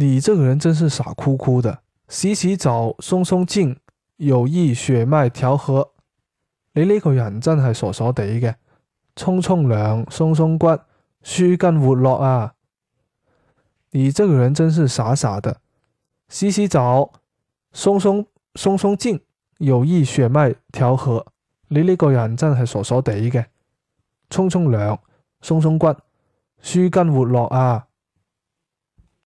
你这个人真是傻乎乎的，洗洗澡，松松劲，有益血脉调和。你呢个人真系傻傻地嘅，冲冲凉，松松骨，舒筋活络啊！你这个人真是傻傻的，洗洗澡，松松松松劲，有益血脉调和。你呢个人真系傻傻地嘅，冲冲凉，松松骨，舒筋活络啊！